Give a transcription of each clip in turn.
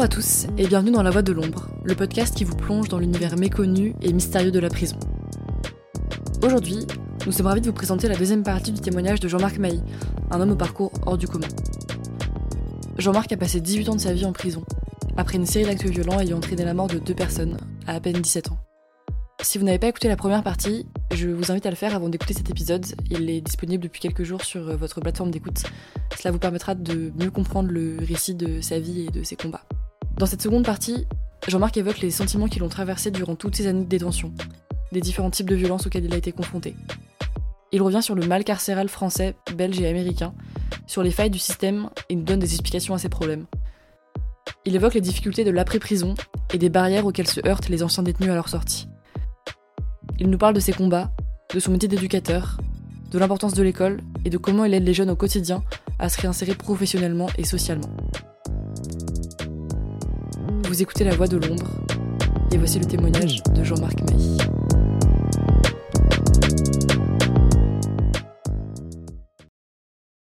Bonjour à tous et bienvenue dans La Voix de l'Ombre, le podcast qui vous plonge dans l'univers méconnu et mystérieux de la prison. Aujourd'hui, nous sommes ravis de vous présenter la deuxième partie du témoignage de Jean-Marc Mailly, un homme au parcours hors du commun. Jean-Marc a passé 18 ans de sa vie en prison, après une série d'actes violents ayant entraîné la mort de deux personnes, à à peine 17 ans. Si vous n'avez pas écouté la première partie, je vous invite à le faire avant d'écouter cet épisode. Il est disponible depuis quelques jours sur euh, votre plateforme d'écoute. Cela vous permettra de mieux comprendre le récit de sa vie et de ses combats. Dans cette seconde partie, Jean-Marc évoque les sentiments qui l'ont traversé durant toutes ces années de détention, des différents types de violences auxquels il a été confronté. Il revient sur le mal carcéral français, belge et américain, sur les failles du système et nous donne des explications à ses problèmes. Il évoque les difficultés de l'après-prison et des barrières auxquelles se heurtent les anciens détenus à leur sortie. Il nous parle de ses combats, de son métier d'éducateur, de l'importance de l'école et de comment il aide les jeunes au quotidien à se réinsérer professionnellement et socialement. Vous écoutez La Voix de l'Ombre et voici le témoignage de Jean-Marc Mailly.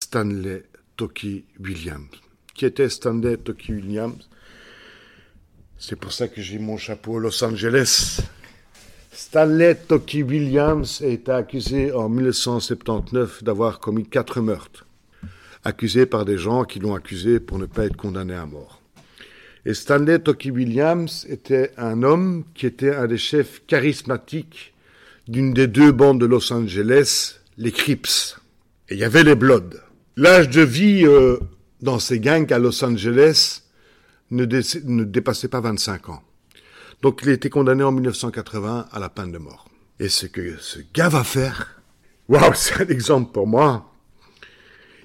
Stanley Toki Williams. Qui était Stanley Toki Williams? C'est pour ça que j'ai mon chapeau Los Angeles. Stanley Toki Williams a été accusé en 1979 d'avoir commis quatre meurtres. Accusé par des gens qui l'ont accusé pour ne pas être condamné à mort. Et Stanley Toki Williams était un homme qui était un des chefs charismatiques d'une des deux bandes de Los Angeles, les Crips. Et il y avait les Bloods. L'âge de vie euh, dans ces gangs à Los Angeles ne, ne dépassait pas 25 ans. Donc il a été condamné en 1980 à la peine de mort. Et ce que ce gars va faire, waouh, c'est un exemple pour moi.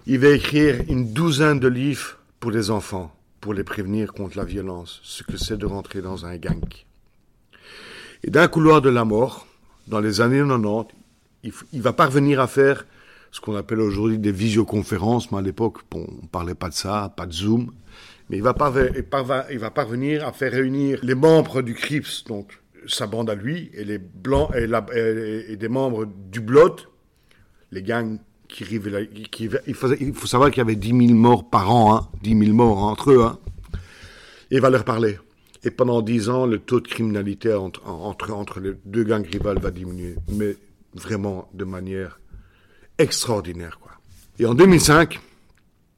Il va écrire une douzaine de livres pour les enfants, pour les prévenir contre la violence, ce que c'est de rentrer dans un gang. Et d'un couloir de la mort, dans les années 90, il, va parvenir à faire ce qu'on appelle aujourd'hui des visioconférences, mais à l'époque, on parlait pas de ça, pas de Zoom. Mais il va, parve- il va parvenir à faire réunir les membres du CRIPS, donc sa bande à lui, et les blancs et, et- des membres du Blood, les gangs il, faut savoir qu'il y avait 10 000 morts par an, hein, 10 000 morts entre eux. Hein. Et va leur parler. Et pendant 10 ans, le taux de criminalité entre, les deux gangs rivales va diminuer, mais vraiment de manière extraordinaire. Et en 2005,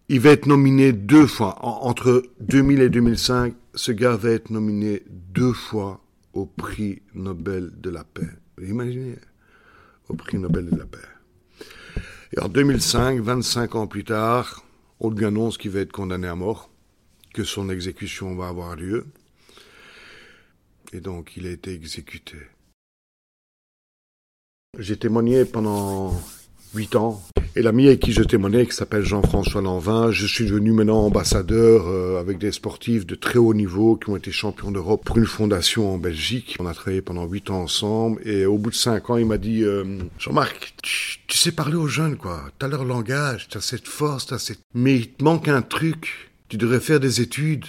il va être nominé deux fois. En- entre 2000 et 2005, ce gars va être nominé deux fois au prix Nobel de la paix. Imaginez? Au prix Nobel de la paix. Et en 2005, 25 ans plus tard, on annonce qu'il va être condamné à mort, que son exécution va avoir lieu. Et donc, il a été exécuté. J'ai témoigné pendant huit ans. Et l'ami avec qui je témoignais, qui s'appelle Jean-François Lanvin, je suis devenu maintenant ambassadeur euh, avec des sportifs de très haut niveau qui ont été champions d'Europe pour une fondation en Belgique. On a travaillé pendant huit ans ensemble et au bout de cinq ans, il m'a dit euh, Jean-Marc, tu, tu sais parler aux jeunes, quoi. T'as leur langage, t'as cette force, t'as cette... Mais il te manque un truc. Tu devrais faire des études.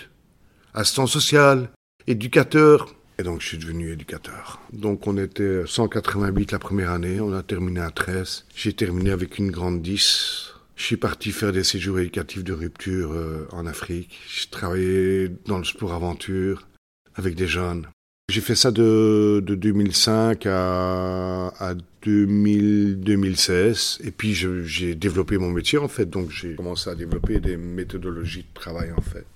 Assistant social, éducateur. Et donc, je suis devenu éducateur. Donc, on était 188 la première année, on a terminé à 13. J'ai terminé avec une grande 10. Je suis parti faire des séjours éducatifs de rupture euh, en Afrique. J'ai travaillé dans le sport aventure avec des jeunes. J'ai fait ça de, de 2005 à, à 2000, 2016. Et puis, j'ai développé mon métier, en fait. Donc, j'ai commencé à développer des méthodologies de travail, en fait.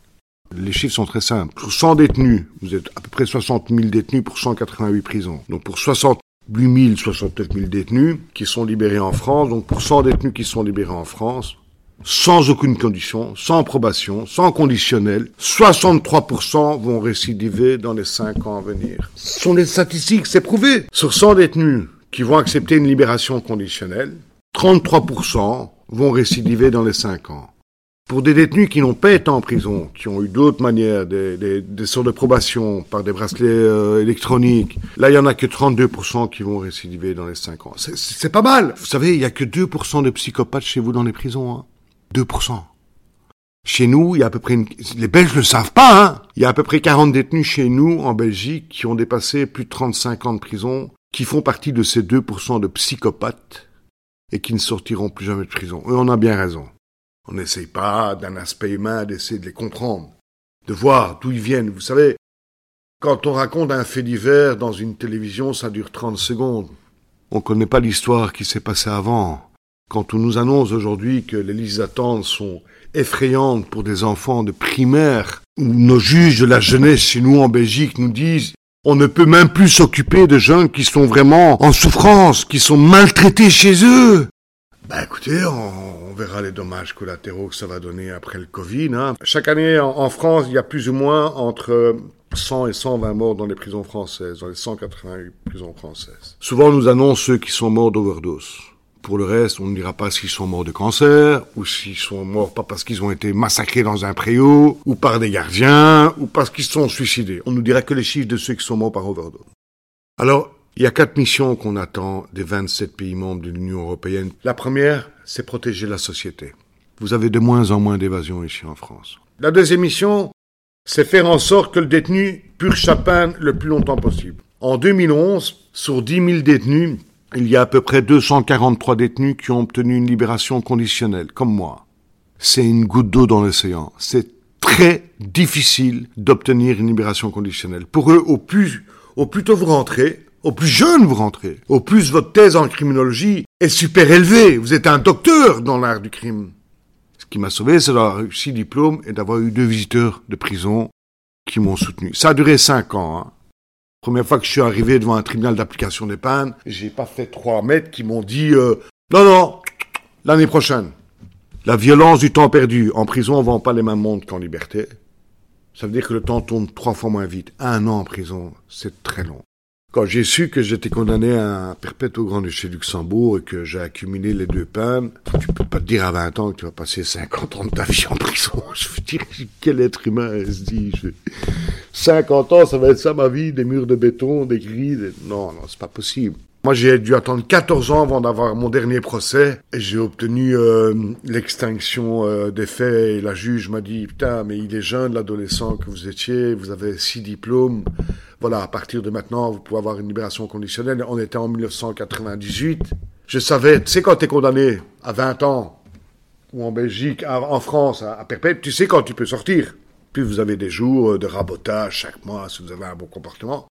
Les chiffres sont très simples. Pour 100 détenus, vous êtes à peu près 60 000 détenus pour 188 prisons. Donc pour 68 000, 69 000 détenus qui sont libérés en France, donc pour 100 détenus qui sont libérés en France, sans aucune condition, sans probation, sans conditionnel, 63% vont récidiver dans les 5 ans à venir. Ce sont des statistiques, c'est prouvé. Sur 100 détenus qui vont accepter une libération conditionnelle, 33% vont récidiver dans les 5 ans. Pour des détenus qui n'ont pas été en prison, qui ont eu d'autres manières, des, sortes de probation par des bracelets euh, électroniques, là, il y en a que 32% qui vont récidiver dans les 5 ans. C'est- pas mal. Vous savez, il y a que 2% de psychopathes chez vous dans les prisons. Hein. 2%. Chez nous, il y a à peu près une... Les Belges le savent pas, hein. Il y a à peu près 40 détenus chez nous, en Belgique, qui ont dépassé plus de 35 ans de prison, qui font partie de ces 2% de psychopathes et qui ne sortiront plus jamais de prison. Et on a bien raison. On n'essaye pas, d'un aspect humain, d'essayer de les comprendre. de voir d'où ils viennent. Vous savez, quand on raconte un fait divers dans une télévision, ça dure 30 secondes. On ne connaît pas l'histoire qui s'est passée avant. Quand on nous annonce aujourd'hui que les listes d'attente sont effrayantes pour des enfants de primaire, où nos juges de la jeunesse chez nous en Belgique nous disent on ne peut même plus s'occuper de jeunes qui sont vraiment en souffrance, qui sont maltraités chez eux. Ben écoutez, on, verra les dommages collatéraux que ça va donner après le Covid. Hein. Chaque année en France, il y a plus ou moins entre 100 et 120 morts dans les prisons françaises, dans les 188 prisons françaises. Souvent, on nous annonce ceux qui sont morts d'overdose. Pour le reste, on ne dira pas s'ils sont morts de cancer, ou s'ils sont morts pas parce qu'ils ont été massacrés dans un préau, ou par des gardiens, ou parce qu'ils se sont suicidés. On nous dira que les chiffres de ceux qui sont morts par overdose. Alors, il y a quatre missions qu'on attend des 27 pays membres de l'Union européenne. La première, c'est protéger la société. Vous avez de moins en moins d'évasion ici en France. La deuxième mission, c'est faire en sorte que le détenu purge sa peine le plus longtemps possible. En 2011, sur 10 000 détenus, il y a à peu près 243 détenus qui ont obtenu une libération conditionnelle, comme moi. C'est une goutte d'eau dans l'océan. C'est très difficile d'obtenir une libération conditionnelle. Pour eux, au plus, au plus tôt vous rentrez, au plus jeune vous rentrez, au plus votre thèse en criminologie est super élevée. Vous êtes un docteur dans l'art du crime qui m'a sauvé, c'est d'avoir réussi diplôme et d'avoir eu deux visiteurs de prison qui m'ont soutenu. Ça a duré cinq ans. Hein. Première fois que je suis arrivé devant un tribunal d'application des peines, j'ai pas fait trois mètres qui m'ont dit euh, non non l'année prochaine. La violence du temps perdu en prison, on vend pas les mêmes mondes qu'en liberté. Ça veut dire que le temps tourne trois fois moins vite. Un an en prison, c'est très long. Quand j'ai su que j'étais condamné à un perpète au Grand-Duché Luxembourg et que j'ai accumulé les deux peines, tu peux pas te dire à 20 ans que tu vas passer 50 ans de ta vie en prison. Je veux dire, quel être humain se dit 50 ans, ça va être ça ma vie, des murs de béton, des grilles. Non, non, c'est pas possible. Moi, j'ai dû attendre 14 ans avant d'avoir mon dernier procès j'ai obtenu euh, l'extinction euh, des faits et la juge m'a dit putain mais il est jeune l'adolescent que vous étiez, vous avez six diplômes. Voilà, à partir de maintenant, vous pouvez avoir une libération conditionnelle. On était en 1998. Je savais, tu sais quand tu es condamné? À 20 ans ou en Belgique, en France à, à perpète, tu sais quand tu peux sortir? Puis vous avez des jours de rabotage chaque mois si vous avez un bon comportement.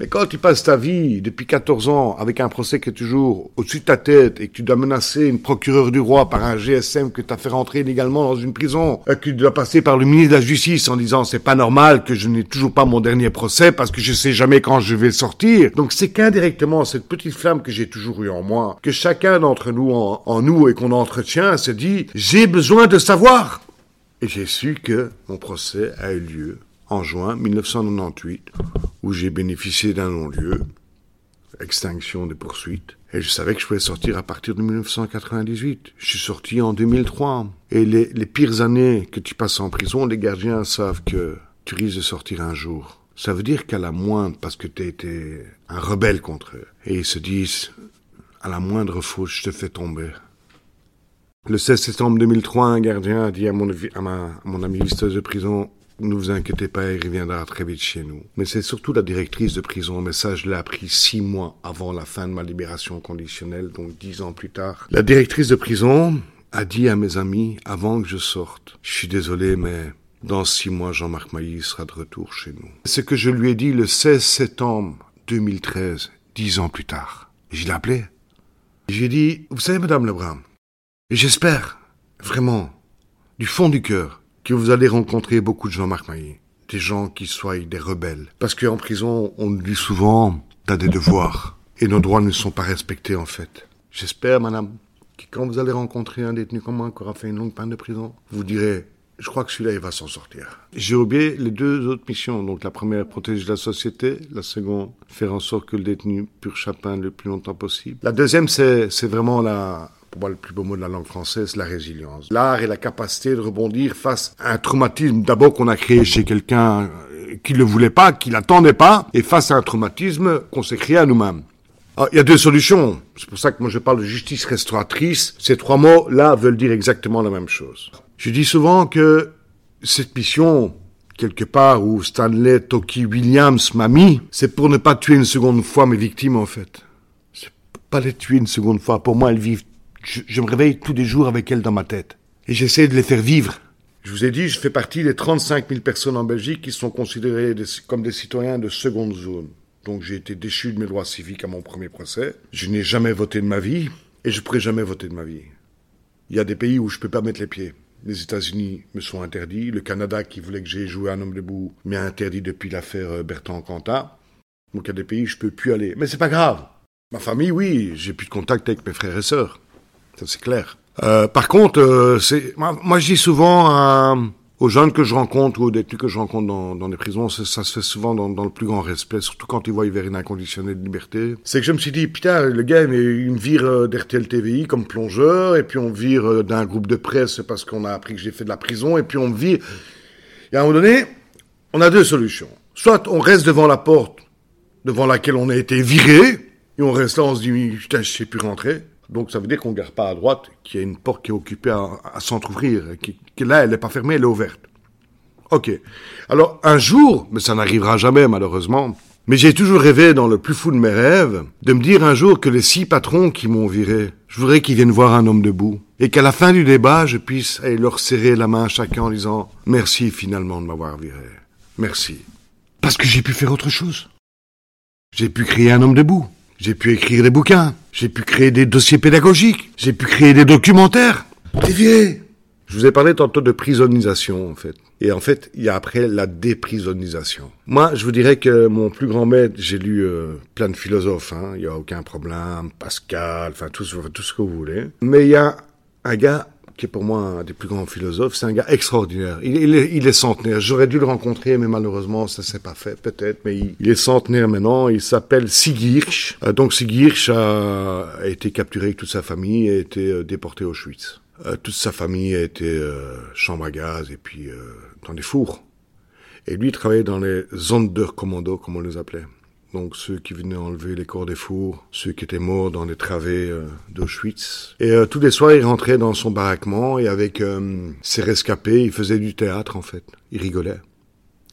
Mais quand tu passes ta vie depuis 14 ans avec un procès qui est toujours au-dessus de ta tête et que tu dois menacer une procureure du roi par un GSM que tu as fait rentrer illégalement dans une prison, et que tu dois passer par le ministre de la Justice en disant c'est pas normal que je n'ai toujours pas mon dernier procès parce que je sais jamais quand je vais sortir. Donc c'est qu'indirectement cette petite flamme que j'ai toujours eu en moi, que chacun d'entre nous en nous et qu'on entretient se dit j'ai besoin de savoir. Et j'ai su que mon procès a eu lieu en juin 1998, où j'ai bénéficié d'un non-lieu, extinction des poursuites, et je savais que je pouvais sortir à partir de 1998. Je suis sorti en 2003. Et les, les pires années que tu passes en prison, les gardiens savent que tu risques de sortir un jour. Ça veut dire qu'à la moindre, parce que tu été un rebelle contre eux, et ils se disent, à la moindre faute, je te fais tomber. Le 16 septembre 2003, un gardien a dit à mon, à ma, à mon ami visteuse de prison, ne vous inquiétez pas, il reviendra très vite chez nous. Mais c'est surtout la directrice de prison, mais ça je l'ai appris six mois avant la fin de ma libération conditionnelle, donc dix ans plus tard. La directrice de prison a dit à mes amis, avant que je sorte, je suis désolé, mais dans six mois, Jean-Marc Mailly sera de retour chez nous. Ce que je lui ai dit le 16 septembre 2013, dix ans plus tard. Je l'ai appelé. J'ai dit, vous savez, Madame Lebrun, j'espère, vraiment, du fond du cœur, que vous allez rencontrer beaucoup de Jean-Marc Maillet. Des gens qui soient des rebelles. Parce qu'en prison, on nous dit souvent, t'as des devoirs. Et nos droits ne sont pas respectés, en fait. J'espère, madame, que quand vous allez rencontrer un détenu comme moi qui aura fait une longue peine de prison, vous direz, je crois que celui-là, il va s'en sortir. J'ai oublié les deux autres missions. Donc la première, protéger la société. La seconde, faire en sorte que le détenu purge sa peine le plus longtemps possible. La deuxième, c'est vraiment la, pour moi le plus beau mot de la langue française, la résilience. L'art et la capacité de rebondir face à un traumatisme d'abord qu'on a créé chez quelqu'un euh, qui ne le voulait pas, qui l'attendait pas, et face à un traumatisme qu'on s'est créé à nous-mêmes. Ah, il y a deux solutions. C'est pour ça que moi je parle de justice restauratrice. Ces trois mots-là veulent dire exactement la même chose. Je dis souvent que cette mission, quelque part où Stanley Toki Williams m'a mis, c'est pour ne pas tuer une seconde fois mes victimes en fait. C'est pas les tuer une seconde fois. Pour moi, elles vivent je, me réveille tous les jours avec elles dans ma tête. Et j'essaie de les faire vivre. Je vous ai dit, je fais partie des 35 000 personnes en Belgique qui sont considérées comme des citoyens de seconde zone. Donc j'ai été déchu de mes droits civiques à mon premier procès. Je n'ai jamais voté de ma vie et je ne pourrai jamais voter de ma vie. Il y a des pays où je ne peux pas mettre les pieds. Les États-Unis me sont interdits. Le Canada, qui voulait que j'aie joué un homme debout, m'est interdit depuis l'affaire euh, Bertrand Cantat. Donc il y a des pays où je peux plus aller. Mais c'est pas grave. Ma famille, oui, j'ai plus de contact avec mes frères et sœurs. Ça c'est clair. Euh, par contre, euh, moi, je dis souvent aux jeunes que je rencontre ou aux détenus que je rencontre dans, les prisons, ça, se fait souvent dans, le plus grand respect, surtout quand ils voient vers une inconditionnelle de liberté. C'est que je me suis dit, putain, le gars, mais il me vire euh, d'RTL TVI comme plongeur, et puis on vire euh, d'un groupe de presse parce qu'on a appris que j'ai fait de la prison, et puis on me vire. Et à un moment donné, on a deux solutions. Soit on reste devant la porte devant laquelle on a été viré, et on reste là, on se dit, putain, je sais plus rentrer. Donc ça veut dire qu'on ne garde pas à droite, qu'il y a une porte qui est occupée à, à s'entrouvrir, qui, là, elle n'est pas fermée, elle est ouverte. Ok. Alors un jour, mais ça n'arrivera jamais malheureusement, mais j'ai toujours rêvé dans le plus fou de mes rêves de me dire un jour que les six patrons qui m'ont viré, je voudrais qu'ils viennent voir un homme debout. Et qu'à la fin du débat, je puisse aller leur serrer la main chacun en disant merci finalement de m'avoir viré. Merci. Parce que j'ai pu faire autre chose. J'ai pu créer un homme debout. J'ai pu écrire des bouquins. J'ai pu créer des dossiers pédagogiques. J'ai pu créer des documentaires. Dévié. Je vous ai parlé tantôt de prisonnisation, en fait. Et en fait, il y a après la déprisonnisation. Moi, je vous dirais que mon plus grand maître, j'ai lu euh, plein de philosophes, hein. il n'y a aucun problème, Pascal, enfin tout ce que vous voulez. Mais il y a un gars qui est pour moi un des plus grands philosophes, c'est un gars extraordinaire. Il, est, centenaire. J'aurais dû le rencontrer, mais malheureusement, ça s'est pas fait, peut-être. Mais il, est centenaire maintenant. Il s'appelle Sigirch. Euh, donc Sigirch a, été capturé avec toute sa famille et a été euh, déporté au Auschwitz. Euh, toute sa famille a été euh, chambre à gaz et puis dans des fours. Et lui, il travaillait dans les Sonderkommando, comme on les appelait donc ceux qui venaient enlever les corps des fours, ceux qui étaient morts dans les travées euh, d'Auschwitz. Et euh, tous les soirs, il rentrait dans son baraquement et avec euh, ses rescapés, il faisait du théâtre en fait. Il rigolait.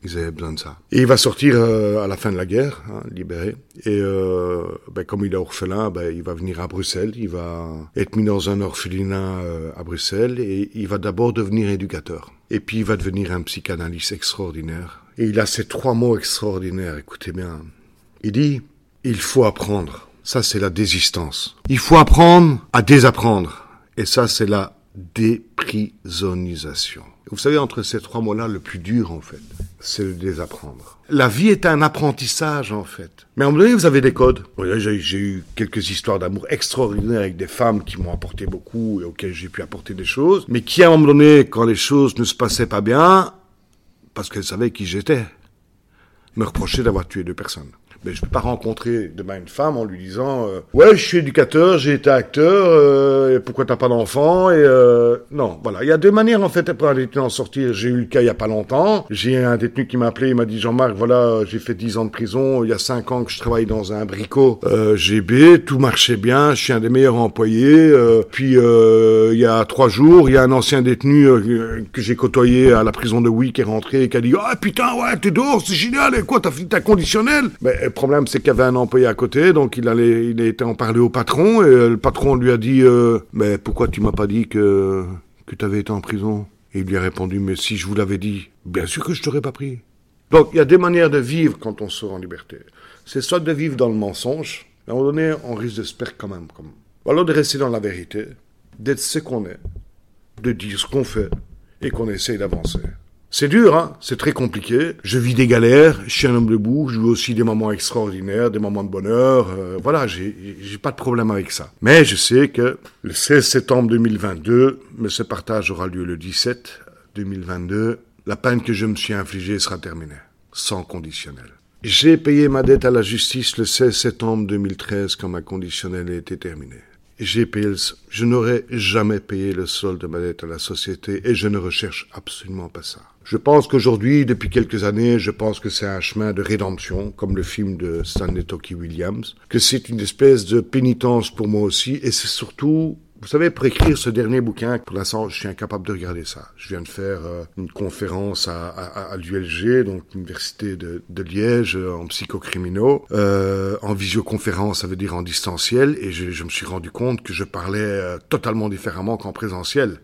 Ils avaient besoin de ça. Et il va sortir à la fin de la guerre, hein, libéré. Et ben, comme il est orphelin, ben, il va venir à Bruxelles. Il va être mis dans un orphelinat à Bruxelles et il va d'abord devenir éducateur. Et puis il va devenir un psychanalyste extraordinaire. Et il a ces trois mots extraordinaires. Écoutez bien. Il dit, il faut apprendre. Ça, c'est la désistance. Il faut apprendre à désapprendre. Et ça, c'est la déprisonisation. Vous savez, entre ces trois mots-là, le plus dur, en fait, c'est le désapprendre. La vie est un apprentissage, en fait. Mais à un moment donné, vous avez des codes. J'ai eu quelques histoires d'amour extraordinaires avec des femmes qui m'ont apporté beaucoup et auxquelles j'ai pu apporter des choses, mais qui, à un moment donné, quand les choses ne se passaient pas bien, parce qu'elles savaient qui j'étais, me reprochaient d'avoir tué deux personnes mais je peux pas rencontrer demain une femme en lui disant euh, ouais je suis éducateur j'ai été acteur euh, et pourquoi t'as pas d'enfant et euh, non. Voilà. Il y a deux manières en fait pour un détenu en sortir. J'ai eu le cas il y a pas longtemps. J'ai un détenu qui m'a appelé il m'a dit Jean-Marc voilà j'ai fait dix ans de prison. Il y a cinq ans que je travaille dans un bricot euh, GB tout marchait bien je suis un des meilleurs employés euh, puis euh, il y a trois jours il y a un ancien détenu que j'ai côtoyé à la prison de Wick qui est rentré et qui a dit ah putain ouais t'es dehors c'est génial et quoi t'as fini ta conditionnelle? Le problème, c'est qu'il y avait un employé à côté, donc il allait, il été en parler au patron, et euh, le patron lui a dit, euh, mais pourquoi tu m'as pas dit que, tu avais été en prison? Et il lui a répondu, mais si je vous l'avais dit, bien sûr que je t'aurais pas pris. Donc, il y a des manières de vivre quand on sort en liberté. C'est soit de vivre dans le mensonge, à un moment donné, on risque de se perdre quand même. Comme... Ou alors de rester dans la vérité, d'être ce qu'on est, de dire ce qu'on fait, et qu'on essaye d'avancer. C'est dur, hein c'est très compliqué. Je vis des galères, je suis un homme debout, je vis aussi des moments extraordinaires, des moments de bonheur. Euh, voilà, j'ai pas de problème avec ça. Mais je sais que le 16 septembre 2022, mais ce partage aura lieu le 17 2022, la peine que je me suis infligée sera terminée, sans conditionnel. J'ai payé ma dette à la justice le 16 septembre 2013 quand ma conditionnelle était terminée. Je n'aurais jamais payé le solde de ma dette à la société et je ne recherche absolument pas ça. Je pense qu'aujourd'hui, depuis quelques années, je pense que c'est un chemin de rédemption, comme le film de Stanley Toki Williams, que c'est une espèce de pénitence pour moi aussi, et c'est surtout Vous savez, pour écrire ce dernier bouquin, pour l'instant, je suis incapable de regarder ça. Je viens de faire euh, une conférence à, l'ULG, donc l'université de, Liège, euh, en psychocriminaux, euh, en visioconférence, ça veut dire en distanciel, et je, je me suis rendu compte que je parlais euh, totalement différemment qu'en présentiel.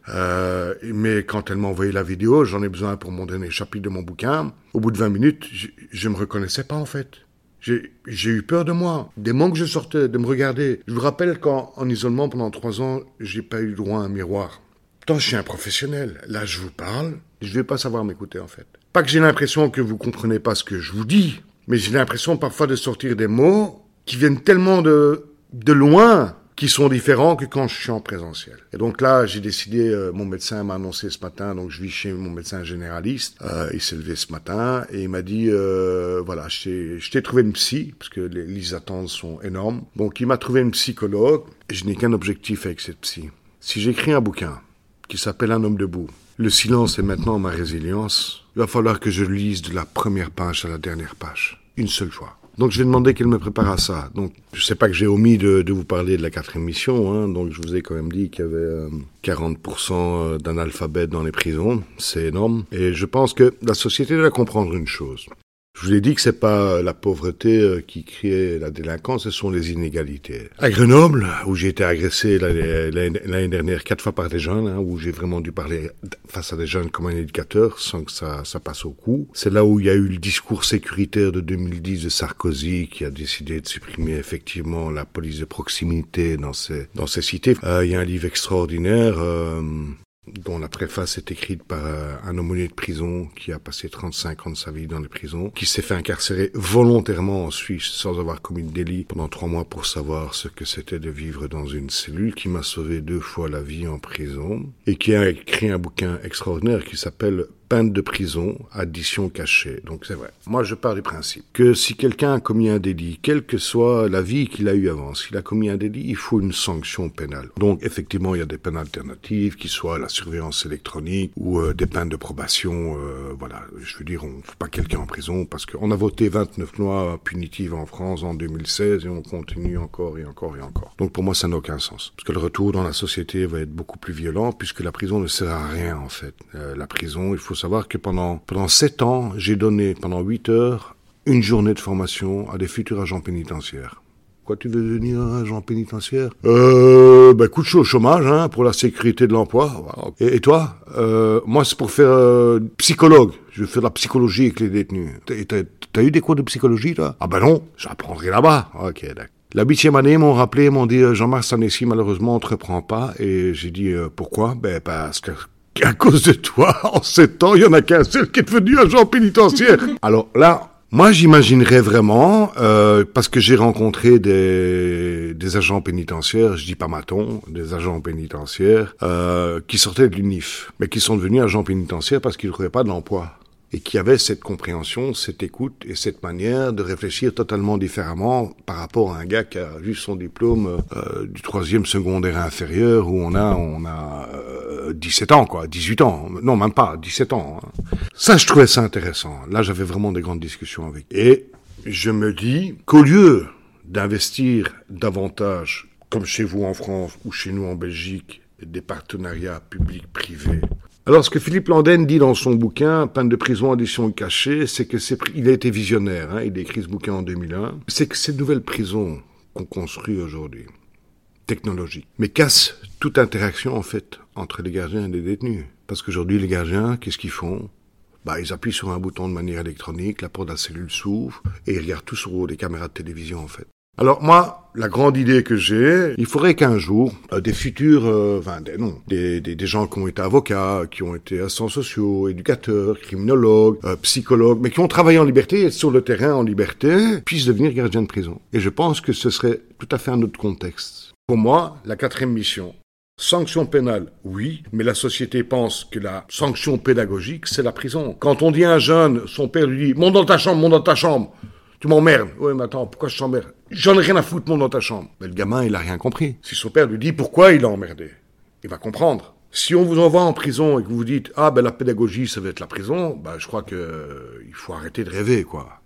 mais quand elle m'a envoyé la vidéo, j'en ai besoin pour mon dernier chapitre de mon bouquin. Au bout de 20 minutes, je, je me reconnaissais pas en fait. J'ai eu peur de moi, des manques je sortais, de me regarder. Je vous rappelle qu'en en isolement pendant trois ans, j'ai pas eu droit à un miroir. Tant je suis un professionnel. Là, je vous parle, je vais pas savoir m'écouter en fait. Pas que j'ai l'impression que vous comprenez pas ce que je vous dis, mais j'ai l'impression parfois de sortir des mots qui viennent tellement de, de loin qui sont différents que quand je suis en présentiel. Et donc là, j'ai décidé, euh, mon médecin m'a annoncé ce matin, donc je vis chez mon médecin généraliste, euh, il s'est levé ce matin et il m'a dit, euh, voilà, je t'ai trouvé une psy, parce que les, les attentes sont énormes. Donc il m'a trouvé une psychologue, et je n'ai qu'un objectif avec cette psy. Si j'écris un bouquin qui s'appelle Un homme debout, le silence est maintenant ma résilience, il va falloir que je lise de la première page à la dernière page, une seule fois. Donc je vais demander qu'elle me prépare à ça. Donc je sais pas que j'ai omis de, de, vous parler de la quatrième mission. Hein. Donc je vous ai quand même dit qu'il y avait euh, 40% d'analphabètes dans les prisons. C'est énorme. Et je pense que la société doit comprendre une chose. Je vous ai dit que c'est pas la pauvreté euh, qui crée la délinquance, ce sont les inégalités. À Grenoble, où j'ai été agressé l'année dernière quatre fois par des jeunes, hein, où j'ai vraiment dû parler face à des jeunes comme un éducateur sans que ça, ça passe au cou. C'est là où il y a eu le discours sécuritaire de 2010 de Sarkozy qui a décidé de supprimer effectivement la police de proximité dans ces, dans ces cités. Euh, il y a un livre extraordinaire. Euh, dont la préface est écrite par euh, un aumônier de prison qui a passé 35 ans de sa vie dans les prisons, qui s'est fait incarcérer volontairement en Suisse sans avoir commis de délit pendant trois mois pour savoir ce que c'était de vivre dans une cellule, qui m'a sauvé deux fois la vie en prison, et qui a écrit un bouquin extraordinaire qui s'appelle peine de prison, addition cachée. Donc c'est vrai. Moi, je pars du principe que si quelqu'un a commis un délit, quelle que soit la vie qu'il a eue avant, s'il a commis un délit, il faut une sanction pénale. Donc effectivement, il y a des peines alternatives, qui soient la surveillance électronique ou euh, des peines de probation. Euh, voilà, je veux dire, on ne fout pas quelqu'un en prison parce qu'on a voté 29 lois punitives en France en 2016 et on continue encore et encore et encore. Donc pour moi, ça n'a aucun sens. Parce que le retour dans la société va être beaucoup plus violent puisque la prison ne sert à rien en fait. Euh, la prison, il faut faut savoir que pendant, pendant sept ans, j'ai donné pendant huit heures une journée de formation à des futurs agents pénitentiaires. Quoi, tu veux devenir agent pénitentiaire? Euh, ben, coup de chaud au chômage, hein, pour la sécurité de l'emploi. Et, et, toi? Euh, Moi, c'est pour faire euh, psychologue. Je veux faire de la psychologie avec les détenus. T'as eu des cours de psychologie, toi? Ah ben non, j'apprendrai là-bas. Ok, d'accord. La huitième année, m'ont rappelé, m'ont dit, Jean-Marc Sanessi, malheureusement, on te reprend pas. Et j'ai dit, euh, pourquoi? Ben, parce que à cause de toi, en sept ans, il y en a qu'un seul qui est devenu agent pénitentiaire. Alors là, moi, j'imaginerais vraiment, euh, parce que j'ai rencontré des, des agents pénitentiaires, je dis pas maton, des agents pénitentiaires, euh, qui sortaient de l'UNIF, mais qui sont devenus agents pénitentiaires parce qu'ils n'auraient pas d'emploi et qui avait cette compréhension, cette écoute et cette manière de réfléchir totalement différemment par rapport à un gars qui a eu son diplôme euh, du troisième secondaire inférieur où on a on a euh, 17 ans quoi, 18 ans, non même pas 17 ans. Hein. Ça je trouvais ça intéressant. Là j'avais vraiment des grandes discussions avec. Et je me dis qu'au lieu d'investir davantage comme chez vous en France ou chez nous en Belgique des partenariats publics-privés alors, ce que Philippe Landen dit dans son bouquin, Peine de prison, addition cachée, c'est que c'est, il a été visionnaire, hein, il a écrit ce bouquin en 2001, c'est que ces nouvelles prisons qu'on construit aujourd'hui, technologiques, mais cassent toute interaction, en fait, entre les gardiens et les détenus. Parce qu'aujourd'hui, les gardiens, qu'est-ce qu'ils font? Bah, ils appuient sur un bouton de manière électronique, la porte de la cellule s'ouvre, et ils regardent tout sur les caméras de télévision, en fait. Alors moi, la grande idée que j'ai, il faudrait qu'un jour, euh, des futurs, euh, enfin des, non, des, des, gens qui ont été avocats, qui ont été assistants sociaux, éducateurs, criminologues, euh, psychologues, mais qui ont travaillé en liberté, sur le terrain en liberté, puissent devenir gardiens de prison. Et je pense que ce serait tout à fait un autre contexte. Pour moi, la quatrième mission, Sanction pénale, oui, mais la société pense que la sanction pédagogique, c'est la prison. Quand on dit à un jeune, son père lui dit, monte dans ta chambre, monte dans ta chambre. Tu m'emmerdes. Oui, mais attends, pourquoi je t'emmerde? J'en ai rien à foutre, monte dans ta chambre. Mais le gamin, il a rien compris. Si son père lui dit pourquoi il a emmerdé, il va comprendre. Si on vous envoie en prison et que vous vous dites ah ben la pédagogie ça va être la prison, ben je crois que euh, il faut arrêter de rêver quoi.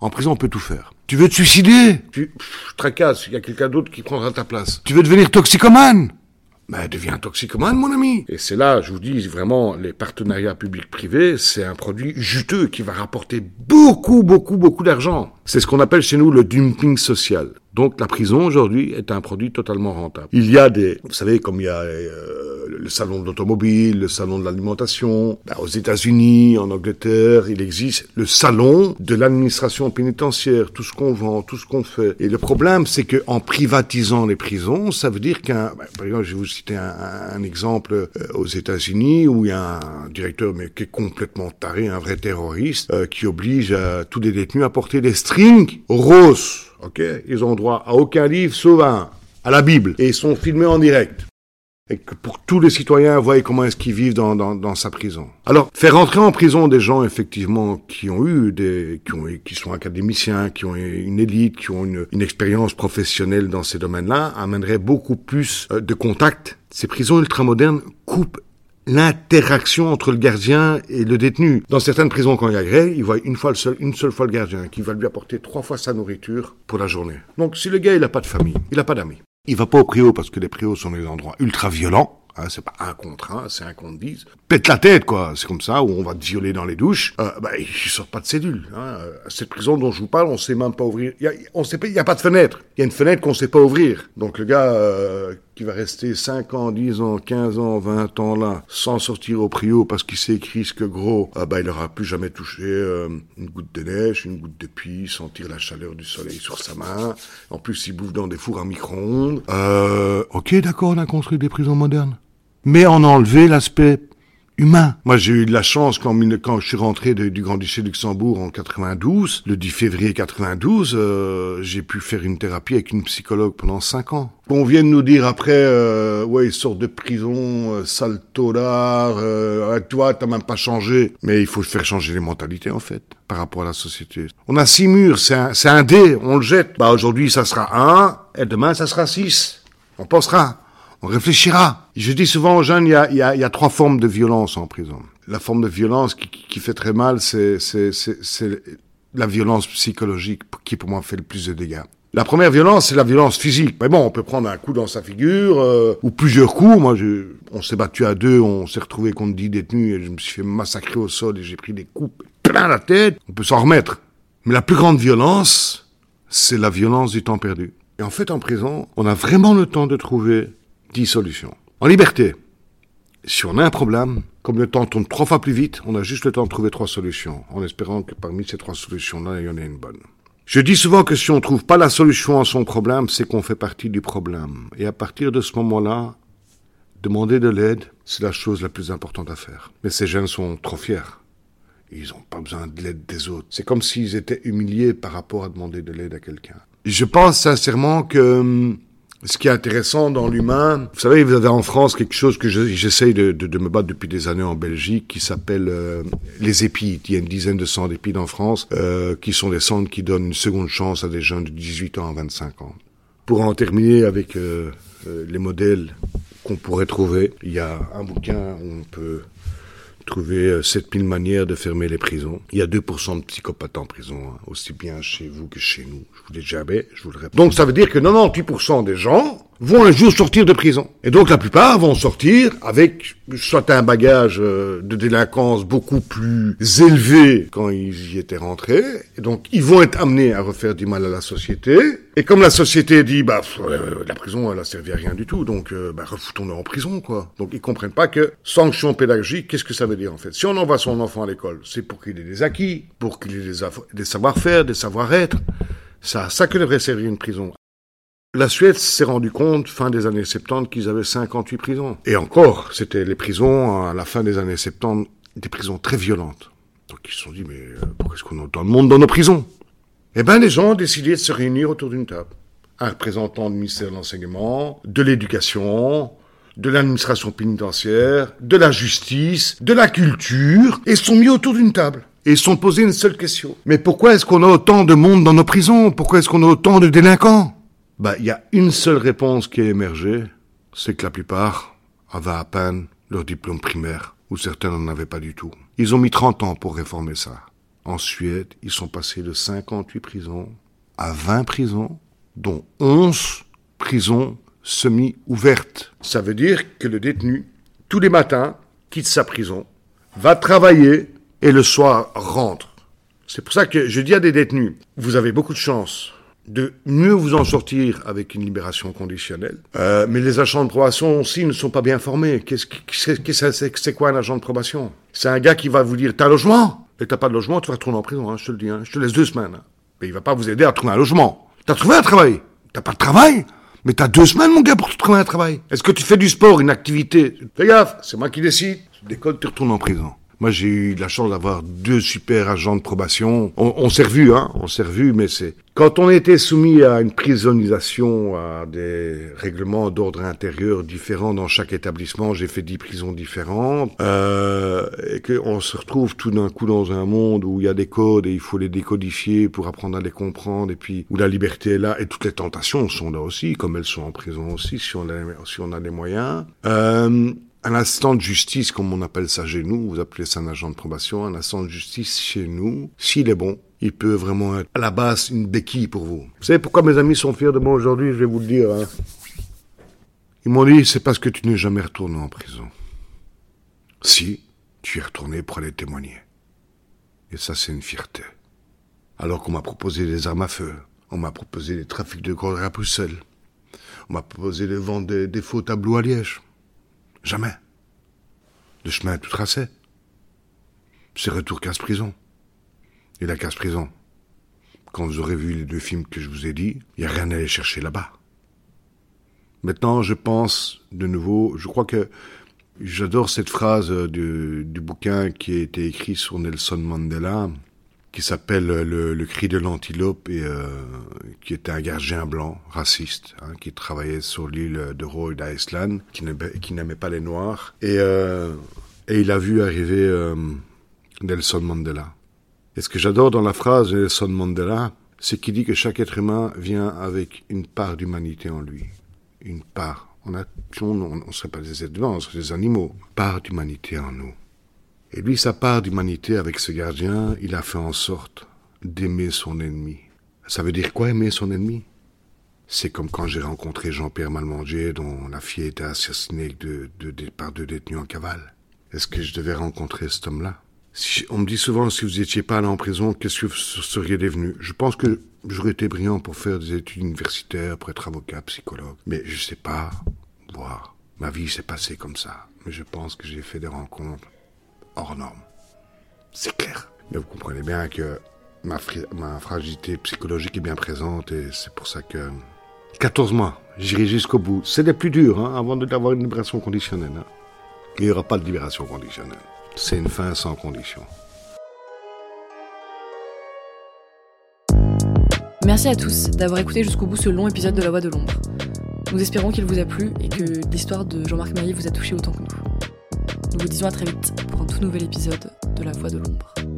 En prison on peut tout faire. Tu veux te suicider? Tu tracasse, il y a quelqu'un d'autre qui prendra ta place. Tu veux devenir toxicomane? Ben, devient toxicomane, mon ami. Et c'est là, je vous dis vraiment, les partenariats publics-privés, c'est un produit juteux qui va rapporter beaucoup, beaucoup, beaucoup d'argent. C'est ce qu'on appelle chez nous le dumping social. Donc la prison aujourd'hui est un produit totalement rentable. Il y a des, vous savez, comme il y a euh, le salon de l'automobile, le salon de l'alimentation, ben, aux États-Unis, en Angleterre, il existe le salon de l'administration pénitentiaire, tout ce qu'on vend, tout ce qu'on fait. Et le problème, c'est que en privatisant les prisons, ça veut dire qu'un, ben, par exemple, je vais vous citer un, un exemple euh, aux États-Unis où il y a un directeur mais qui est complètement taré, un vrai terroriste, euh, qui oblige tous les détenus à porter des roses ok Ils ont droit à aucun livre sauf un, à la Bible, et ils sont filmés en direct. Et que pour tous les citoyens voient comment est-ce qu'ils vivent dans, sa prison. Alors, faire rentrer en prison des gens, effectivement, qui ont eu des, qui ont, qui sont académiciens, qui ont une élite, qui ont une, une expérience professionnelle dans ces domaines-là, amènerait beaucoup plus euh, de contacts. Ces prisons ultramodernes coupent l'interaction entre le gardien et le détenu. Dans certaines prisons, quand il y a grève, il voit une une seule fois le gardien, qui va lui apporter trois fois sa nourriture pour la journée. Donc, si le gars, il n'a pas de famille, il n'a pas d'amis, il va pas au préau parce que les préaux sont des endroits ultra violents, Hein, c'est pas un contre un, c'est un contre dix. Pète la tête, quoi. C'est comme ça, où on va te violer dans les douches. Euh, bah, il sort pas de cellule. Hein. Cette prison dont je vous parle, on sait même pas ouvrir. Il y a, on sait pas, il y a pas de fenêtre. Il y a une fenêtre qu'on sait pas ouvrir. Donc le gars euh, va rester 5 ans, 10 ans, 15 ans, 20 ans là, sans sortir au prio parce qu'il s'est écrit ce que gros, ah bah il aura plus jamais touché euh, une goutte de neige, une goutte de pluie, sentir la chaleur du soleil sur sa main. En plus, il bouffe dans des fours à micro-ondes. Euh, ok, d'accord, on a construit des prisons modernes mais en enlever l'aspect humain. Moi, j'ai eu de la chance quand, quand je suis rentré du Grand-Duché de Luxembourg en 92, le 10 février 92, euh, j'ai pu faire une thérapie avec une psychologue pendant 5 ans. On vient de nous dire après, euh, ouais, il sort de prison, euh, sale taudard, euh, toi, t'as même pas changé. Mais il faut faire changer les mentalités, en fait, par rapport à la société. On a six murs, c'est un, un dé, on le jette. Bah, aujourd'hui, ça sera un, et demain, ça sera six. On pensera on réfléchira. Je dis souvent aux jeunes, il y a, y a, y a trois formes de violence en prison. La forme de violence qui, qui fait très mal, c'est la violence psychologique qui pour moi fait le plus de dégâts. La première violence, c'est la violence physique. Mais bon, on peut prendre un coup dans sa figure, euh, ou plusieurs coups. Moi, je, on s'est battu à deux, on s'est retrouvé contre dix détenus, et je me suis fait massacrer au sol, et j'ai pris des coups plein la tête. On peut s'en remettre. Mais la plus grande violence, c'est la violence du temps perdu. Et en fait, en prison, on a vraiment le temps de trouver 10 solutions. En liberté, si on a un problème, comme le temps tourne trois fois plus vite, on a juste le temps de trouver trois solutions, en espérant que parmi ces trois solutions-là, il y en ait une bonne. Je dis souvent que si on ne trouve pas la solution à son problème, c'est qu'on fait partie du problème. Et à partir de ce moment-là, demander de l'aide, c'est la chose la plus importante à faire. Mais ces jeunes sont trop fiers. Ils n'ont pas besoin de l'aide des autres. C'est comme s'ils étaient humiliés par rapport à demander de l'aide à quelqu'un. Je pense sincèrement que hum, ce qui est intéressant dans l'humain, vous savez, vous avez en France quelque chose que j'essaye de, me battre depuis des années en Belgique, qui s'appelle euh, les épis. Il y a une dizaine de centres d'épis en France, euh, qui sont des centres qui donnent une seconde chance à des jeunes de 18 ans à 25 ans. Pour en terminer avec euh, les modèles qu'on pourrait trouver, il y a un bouquin où on peut trouver 7000 manières de fermer les prisons. Il y a 2% de psychopathes en prison, hein, aussi bien chez vous que chez nous. Je vous l'ai jamais, je vous le répète. Donc ça veut dire que 98% des gens vont un jour sortir de prison. Et donc la plupart vont sortir avec soit un bagage euh, de délinquance beaucoup plus élevé quand ils y étaient rentrés. Et donc ils vont être amenés à refaire du mal à la société. Et comme la société dit, bah la prison elle a servi à rien du tout, donc euh, bah, refoutons-le en prison quoi. Donc ils comprennent pas que sanction pédagogique, qu'est-ce que ça veut dire en fait? Si on envoie son enfant à l'école, c'est pour qu'il ait des acquis, pour qu'il ait des, des savoir-faire, des savoir-être. Ça, ça que devrait servir une prison. La Suède s'est rendu compte, fin des années 70, qu'ils avaient 58 prisons. Et encore, c'était les prisons, à la fin des années 70, des prisons très violentes. Donc ils se sont dit, mais euh, pourquoi est-ce qu'on a autant de monde dans nos prisons? Eh ben, les gens ont décidé de se réunir autour d'une table. Un représentant du ministère de l'Enseignement, de l'Éducation, de l'administration pénitentiaire, de la justice, de la culture, et sont mis autour d'une table. Et sont posé une seule question. Mais pourquoi est-ce qu'on a autant de monde dans nos prisons? Pourquoi est-ce qu'on a autant de délinquants? Bah, il y a une seule réponse qui a émergé, c'est que la plupart avaient à peine leur diplôme primaire, ou certains n'en avaient pas du tout. Ils ont mis 30 ans pour réformer ça. En Suède, ils sont passés de 58 prisons à 20 prisons, dont 11 prisons semi-ouverte. Ça veut dire que le détenu, tous les matins, quitte sa prison, va travailler et le soir rentre. C'est pour ça que je dis à des détenus, vous avez beaucoup de chance de mieux vous en sortir avec une libération conditionnelle. Euh, mais les agents de probation aussi ne sont pas bien formés. Qu'est-ce que c'est quoi un agent de probation? C'est un gars qui va vous dire t'as un logement? Et t'as pas de logement, tu vas retourner en prison. Hein, je te le dis. Hein, je te laisse deux semaines. Hein. Mais il va pas vous aider à trouver un logement. T'as trouvé un travail? T'as pas de travail? Mais t'as deux semaines, mon gars, pour te trouver un travail. Est-ce que tu fais du sport, une activité? Fais gaffe, c'est moi qui décide. Tu décolles, tu retournes en prison. Moi, j'ai eu la chance d'avoir deux super agents de probation. On, s'est revus, hein, on s'est revus, mais c'est... Quand on était soumis à une prisonnisation, à des règlements d'ordre intérieur différents dans chaque établissement, j'ai fait dix prisons différentes, euh, et qu'on se retrouve tout d'un coup dans un monde où il y a des codes et il faut les décodifier pour apprendre à les comprendre, et puis où la liberté est là, et toutes les tentations sont là aussi, comme elles sont en prison aussi, si on a, si on a les moyens. Euh, un instant de justice, comme on appelle ça chez nous, vous appelez ça un agent de probation, un instant de justice chez nous, s'il est bon, il peut vraiment être à la base une béquille pour vous. Vous savez pourquoi mes amis sont fiers de moi aujourd'hui, je vais vous le dire. Hein. Ils m'ont dit, c'est parce que tu n'es jamais retourné en prison. Si, tu es retourné pour aller témoigner. Et ça, c'est une fierté. Alors qu'on m'a proposé des armes à feu, on m'a proposé des trafics de drogue à Bruxelles, on m'a proposé de vendre des, des faux tableaux à Liège. Jamais. Le chemin est tout tracé. C'est retour casse-prison. Et la casse-prison, quand vous aurez vu les deux films que je vous ai dit, il n'y a rien à aller chercher là-bas. Maintenant, je pense de nouveau, je crois que j'adore cette phrase du, du bouquin qui a été écrit sur Nelson Mandela, qui s'appelle le, cri de l'antilope et euh, qui était un gardien blanc raciste hein, qui travaillait sur l'île de Rhode Island, qui n'aimait pas les noirs et, euh, et il a vu arriver euh, Nelson Mandela. Et ce que j'adore dans la phrase de Nelson Mandela, c'est qu'il dit que chaque être humain vient avec une part d'humanité en lui, une part. On ne serait pas des êtres humains, on serait des animaux, part d'humanité en nous. Et lui, sa part d'humanité avec ce gardien, il a fait en sorte d'aimer son ennemi. Ça veut dire quoi aimer son ennemi? C'est comme quand j'ai rencontré Jean-Pierre Malmanger, dont la fille était assassinée de, par deux détenus en cavale. Est-ce que je devais rencontrer cet homme-là? Si, On me dit souvent, si vous n'étiez pas allé en prison, qu'est-ce que vous seriez devenu? Je pense que j'aurais été brillant pour faire des études universitaires, pour être avocat, psychologue. Mais je sais pas voir. Ma vie s'est passée comme ça. Mais je pense que j'ai fait des rencontres hors norme. C'est clair. Mais vous comprenez bien que ma, ma fragilité psychologique est bien présente et c'est pour ça que 14 mois, j'irai jusqu'au bout. C'est des plus durs hein, avant d'avoir une libération conditionnelle. Hein. Il n'y aura pas de libération conditionnelle. C'est une fin sans condition. Merci à tous d'avoir écouté jusqu'au bout ce long épisode de La Voix de l'ombre. Nous espérons qu'il vous a plu et que l'histoire de Jean-Marc Maillet vous a touché autant que nous. Nous vous disons à très vite pour un tout nouvel épisode de La Voix de l'ombre.